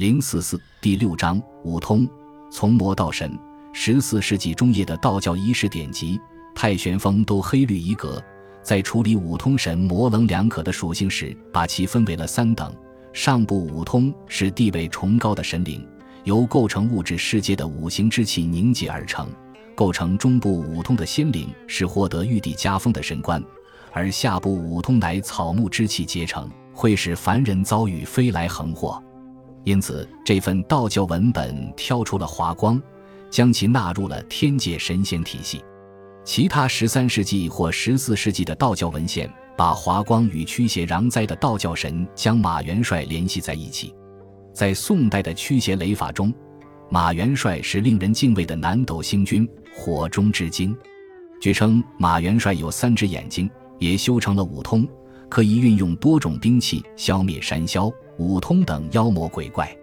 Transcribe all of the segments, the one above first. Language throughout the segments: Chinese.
零四四第六章五通，从魔到神。十四世纪中叶的道教仪式典籍《太玄风》都黑绿一格，在处理五通神模棱两可的属性时，把其分为了三等。上部五通是地位崇高的神灵，由构成物质世界的五行之气凝结而成；构成中部五通的仙灵是获得玉帝加封的神官，而下部五通乃草木之气结成。会使凡人遭遇飞来横祸，因此这份道教文本挑出了华光，将其纳入了天界神仙体系。其他十三世纪或十四世纪的道教文献把华光与驱邪攘灾的道教神将马元帅联系在一起。在宋代的驱邪雷法中，马元帅是令人敬畏的南斗星君，火中之精。据称，马元帅有三只眼睛，也修成了五通。可以运用多种兵器消灭山魈、五通等妖魔鬼怪。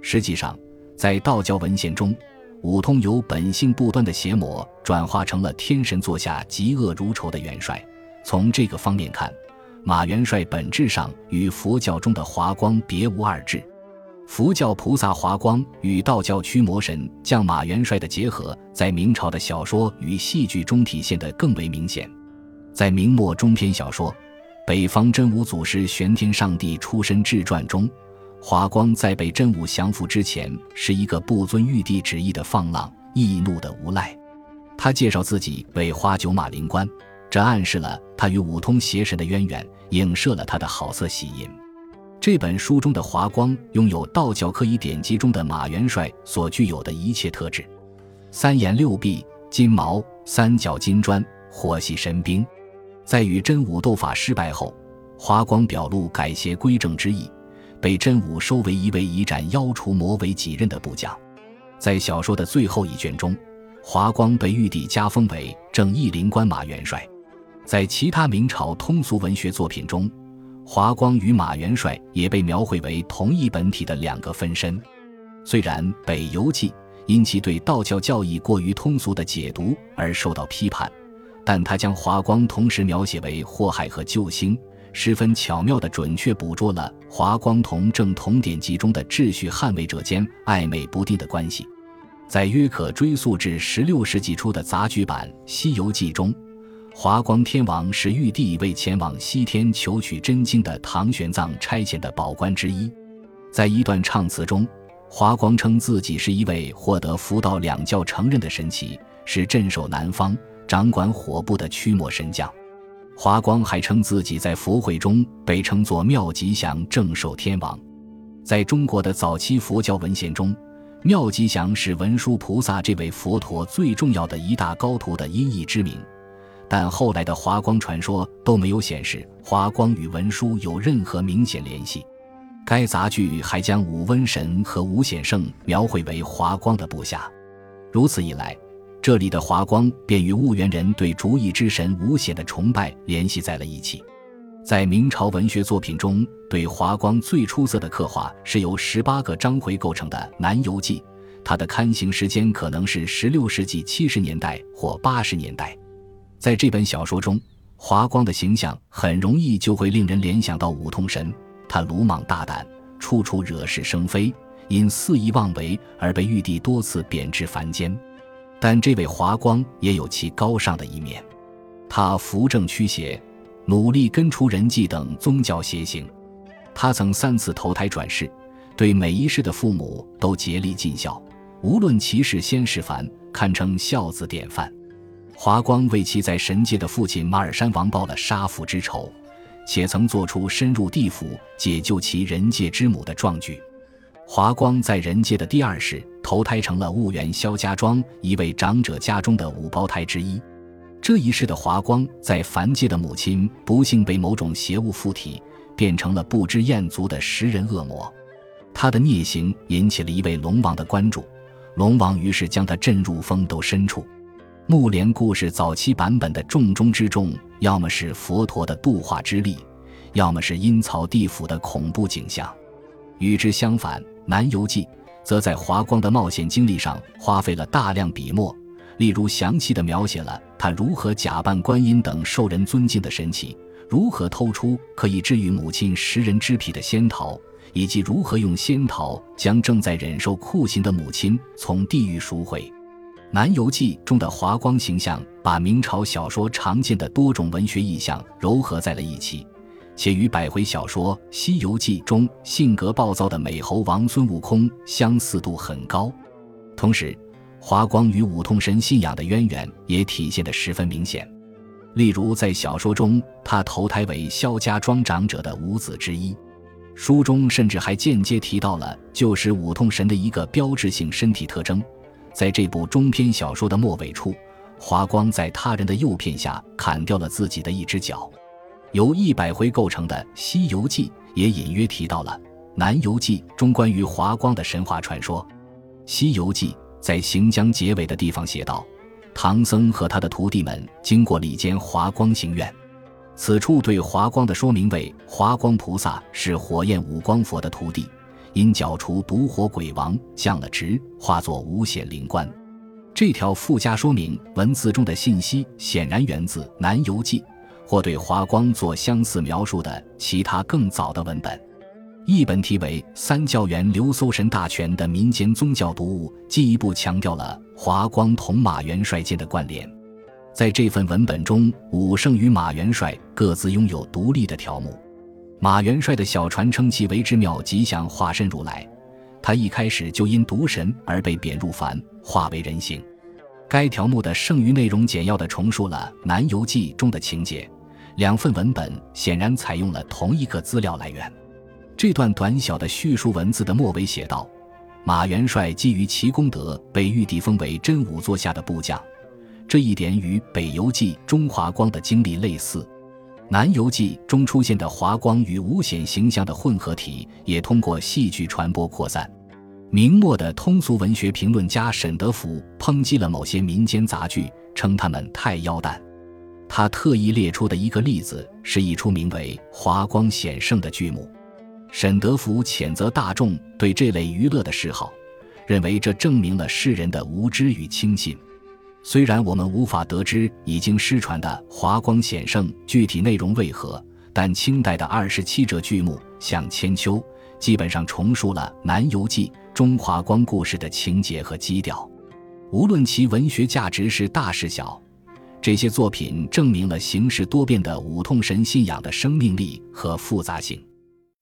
实际上，在道教文献中，五通由本性不端的邪魔转化成了天神座下嫉恶如仇的元帅。从这个方面看，马元帅本质上与佛教中的华光别无二致。佛教菩萨华光与道教驱魔神将马元帅的结合，在明朝的小说与戏剧中体现得更为明显。在明末中篇小说。北方真武祖师玄天上帝出身志传中，华光在被真武降服之前，是一个不遵玉帝旨意的放浪、易怒的无赖。他介绍自己为花九马灵官，这暗示了他与五通邪神的渊源，影射了他的好色喜淫。这本书中的华光拥有道教科仪典籍中的马元帅所具有的一切特质：三眼六臂、金毛、三角金砖、火系神兵。在与真武斗法失败后，华光表露改邪归正之意，被真武收为一位以斩妖除魔为己任的部将。在小说的最后一卷中，华光被玉帝加封为正义灵官马元帅。在其他明朝通俗文学作品中，华光与马元帅也被描绘为同一本体的两个分身。虽然《北游记》因其对道教教义过于通俗的解读而受到批判。但他将华光同时描写为祸害和救星，十分巧妙地准确捕捉了华光同正统典籍中的秩序捍卫者间暧昧不定的关系。在约可追溯至十六世纪初的杂剧版《西游记》中，华光天王是玉帝为前往西天求取真经的唐玄奘差遣的保官之一。在一段唱词中，华光称自己是一位获得佛道两教承认的神奇，是镇守南方。掌管火部的驱魔神将，华光还称自己在佛会中被称作妙吉祥正寿天王。在中国的早期佛教文献中，妙吉祥是文殊菩萨这位佛陀最重要的一大高徒的音译之名，但后来的华光传说都没有显示华光与文殊有任何明显联系。该杂剧还将五瘟神和五显圣描绘为华光的部下，如此一来。这里的华光便与婺源人对竹意之神吴显的崇拜联系在了一起。在明朝文学作品中，对华光最出色的刻画是由十八个章回构成的《南游记》，它的刊行时间可能是十六世纪七十年代或八十年代。在这本小说中，华光的形象很容易就会令人联想到五通神，他鲁莽大胆，处处惹是生非，因肆意妄为而被玉帝多次贬至凡间。但这位华光也有其高尚的一面，他扶正驱邪，努力根除人际等宗教邪行。他曾三次投胎转世，对每一世的父母都竭力尽孝，无论其是仙是凡，堪称孝子典范。华光为其在神界的父亲马尔山王报了杀父之仇，且曾做出深入地府解救其人界之母的壮举。华光在人界的第二世投胎成了婺源萧家庄一位长者家中的五胞胎之一。这一世的华光在凡界的母亲不幸被某种邪物附体，变成了不知厌足的食人恶魔。他的孽行引起了一位龙王的关注，龙王于是将他震入风斗深处。木莲故事早期版本的重中之重，要么是佛陀的度化之力，要么是阴曹地府的恐怖景象。与之相反。《南游记》则在华光的冒险经历上花费了大量笔墨，例如详细的描写了他如何假扮观音等受人尊敬的神奇，如何偷出可以治愈母亲食人之癖的仙桃，以及如何用仙桃将正在忍受酷刑的母亲从地狱赎回。《南游记》中的华光形象，把明朝小说常见的多种文学意象糅合在了一起，且与百回小说《西游记》中性格暴躁的美猴王孙悟空相似度很高。同时，华光与五通神信仰的渊源也体现得十分明显。例如，在小说中，他投胎为萧家庄长者的五子之一。书中甚至还间接提到了旧时五通神的一个标志性身体特征。在这部中篇小说的末尾处，华光在他人的诱骗下砍掉了自己的一只脚。由一百回构成的《西游记》也隐约提到了《南游记》中关于华光的神话传说。《西游记》在行将结尾的地方写道：“唐僧和他的徒弟们经过里间华光行院。”此处对华光的说明为：华光菩萨是火焰五光佛的徒弟，因剿除毒火鬼王降了职，化作五显灵官。这条附加说明文字中的信息显然源自《南游记》，或对华光做相似描述的其他更早的文本。一本题为《三教元流搜神大全》的民间宗教读物，进一步强调了华光同马元帅间的关联。在这份文本中，武圣与马元帅各自拥有独立的条目。马元帅的小船称其为之妙吉祥化身如来，他一开始就因毒神而被贬入凡，化为人形。该条目的剩余内容简要地重述了《南游记》中的情节。两份文本显然采用了同一个资料来源。这段短小的叙述文字的末尾写道：“马元帅基于其功德，被玉帝封为真武座下的部将。”这一点与《北游记》中华光的经历类似，《南游记》中出现的华光与吴显形象的混合体，也通过戏剧传播扩散。明末的通俗文学评论家沈德福抨击了某些民间杂剧，称他们太妖诞。他特意列出的一个例子是一出名为《华光显圣》的剧目。沈德福谴责大众对这类娱乐的嗜好，认为这证明了世人的无知与轻信。虽然我们无法得知已经失传的《华光显圣》具体内容为何，但清代的二十七折剧目像《千秋》，基本上重述了《南游记》中华光故事的情节和基调。无论其文学价值是大是小，这些作品证明了形式多变的五通神信仰的生命力和复杂性。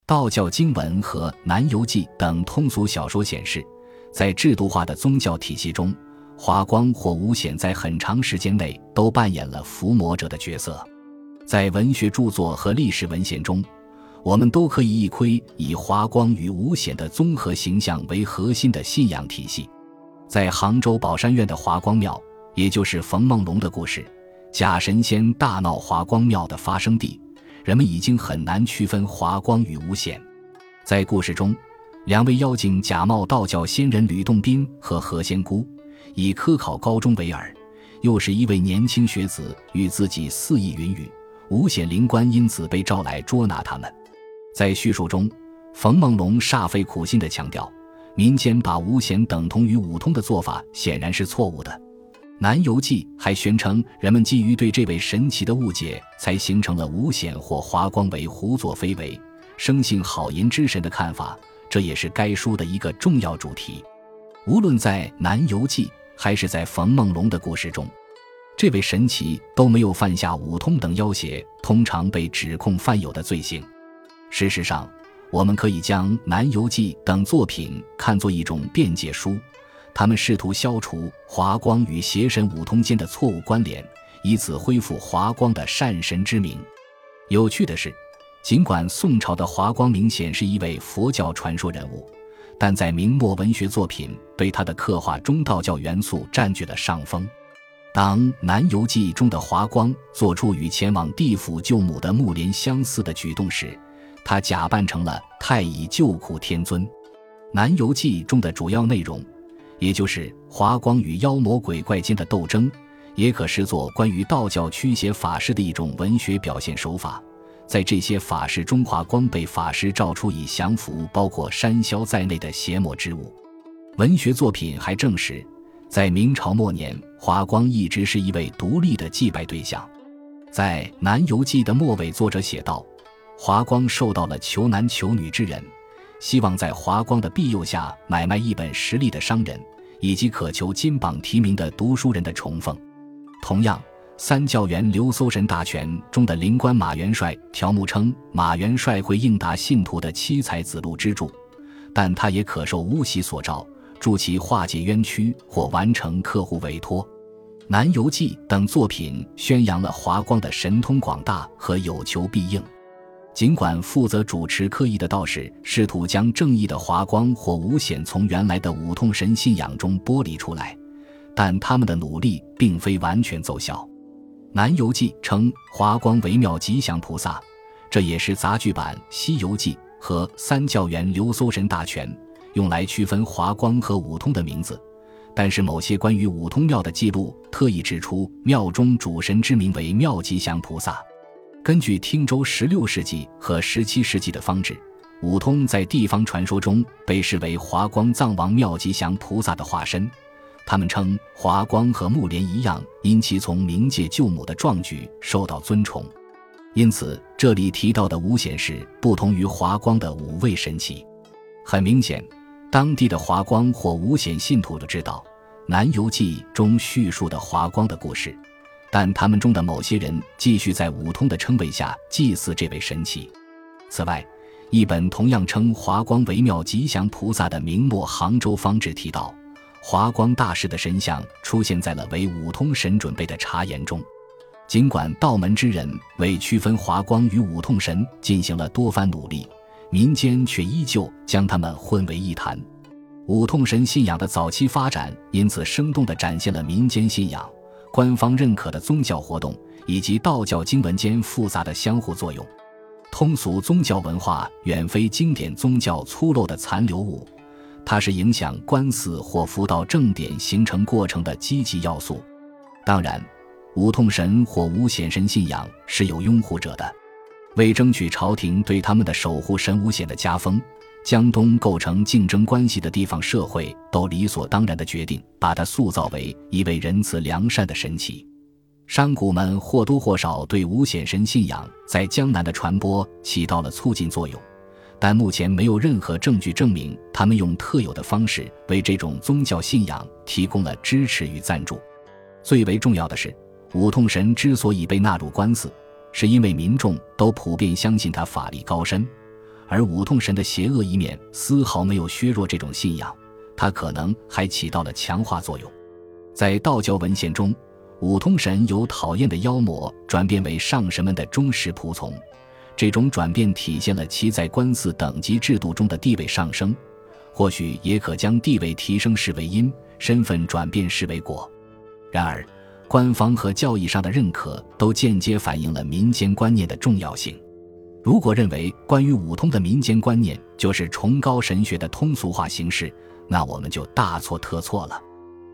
道教经文和《南游记》等通俗小说显示，在制度化的宗教体系中。华光或吴显在很长时间内都扮演了伏魔者的角色，在文学著作和历史文献中，我们都可以一窥以华光与吴显的综合形象为核心的信仰体系。在杭州宝山院的华光庙，也就是冯梦龙的故事——假神仙大闹华光庙的发生地，人们已经很难区分华光与吴显。在故事中，两位妖精假冒道教仙人吕洞宾和何仙姑。以科考高中为饵，又是一位年轻学子与自己肆意云雨，五显灵官因此被召来捉拿他们。在叙述中，冯梦龙煞费苦心地强调，民间把五显等同于五通的做法显然是错误的。《南游记》还宣称，人们基于对这位神奇的误解，才形成了五显或华光为胡作非为、生性好淫之神的看法，这也是该书的一个重要主题。无论在《南游记》。还是在冯梦龙的故事中，这位神奇都没有犯下五通等妖邪通常被指控犯有的罪行。事实上，我们可以将《南游记》等作品看作一种辩解书，他们试图消除华光与邪神五通间的错误关联，以此恢复华光的善神之名。有趣的是，尽管宋朝的华光明显是一位佛教传说人物。但在明末文学作品对他的刻画中，道教元素占据了上风。当《南游记》中的华光做出与前往地府救母的木莲相似的举动时，他假扮成了太乙救苦天尊。《南游记》中的主要内容，也就是华光与妖魔鬼怪间的斗争，也可视作关于道教驱邪法事的一种文学表现手法。在这些法事中，华光被法师召出以降服包括山魈在内的邪魔之物。文学作品还证实，在明朝末年，华光一直是一位独立的祭拜对象。在《南游记》的末尾，作者写道：“华光受到了求男求女之人，希望在华光的庇佑下买卖一本实力的商人，以及渴求金榜题名的读书人的崇奉。同样，《三教员流搜神大全》中的灵官马元帅条目称，马元帅会应答信徒的七彩子路之助，但他也可受巫习所召，助其化解冤屈或完成客户委托。《南游记》等作品宣扬了华光的神通广大和有求必应。尽管负责主持科仪的道士试图将正义的华光或五显从原来的五通神信仰中剥离出来，但他们的努力并非完全奏效。《南游记》称华光为妙吉祥菩萨，这也是杂剧版《西游记》和《三教员流搜神大全》用来区分华光和五通的名字。但是，某些关于五通庙的记录特意指出，庙中主神之名为妙吉祥菩萨。根据汀州16世纪和17世纪的方志，五通在地方传说中被视为华光藏王妙吉祥菩萨的化身。他们称华光和木莲一样，因其从冥界救母的壮举受到尊崇。因此，这里提到的五显是不同于华光的五位神奇。很明显。当地的华光或五显信徒都知道《南游记》中叙述的华光的故事，但他们中的某些人继续在五通的称谓下祭祀这位神奇。此外，一本同样称华光为妙吉祥菩萨的明末杭州方志提到，华光大师的神像出现在了为五通神准备的茶言中。尽管道门之人为区分华光与五通神进行了多番努力。民间却依旧将他们混为一谈。五通神信仰的早期发展，因此生动地展现了民间信仰、官方认可的宗教活动以及道教经文间复杂的相互作用。通俗宗教文化远非经典宗教粗陋的残留物，它是影响官寺或佛道正典形成过程的积极要素。当然，无通神或五显神信仰是有拥护者的。为争取朝廷对他们的守护神五显的加封，江东构成竞争关系的地方社会都理所当然地决定把它塑造为一位仁慈良善的神奇。商贾们或多或少对五显神信仰在江南的传播起到了促进作用，但目前没有任何证据证明他们用特有的方式为这种宗教信仰提供了支持与赞助。最为重要的是，五通神之所以被纳入官司。是因为民众都普遍相信他法力高深，而五通神的邪恶一面丝毫没有削弱这种信仰，它可能还起到了强化作用。在道教文献中，五通神由讨厌的妖魔转变为上神们的忠实仆从，这种转变体现了其在官司等级制度中的地位上升，或许也可将地位提升视为因，身份转变视为果。然而。官方和教义上的认可都间接反映了民间观念的重要性。如果认为关于五通的民间观念就是崇高神学的通俗化形式，那我们就大错特错了。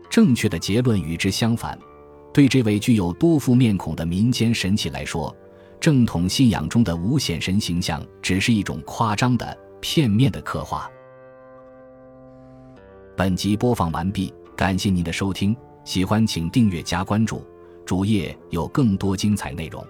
正确的结论与之相反。对这位具有多副面孔的民间神奇来说，正统信仰中的五显神形象只是一种夸张的、片面的刻画。本集播放完毕，感谢您的收听。喜欢请订阅加关注，主页有更多精彩内容。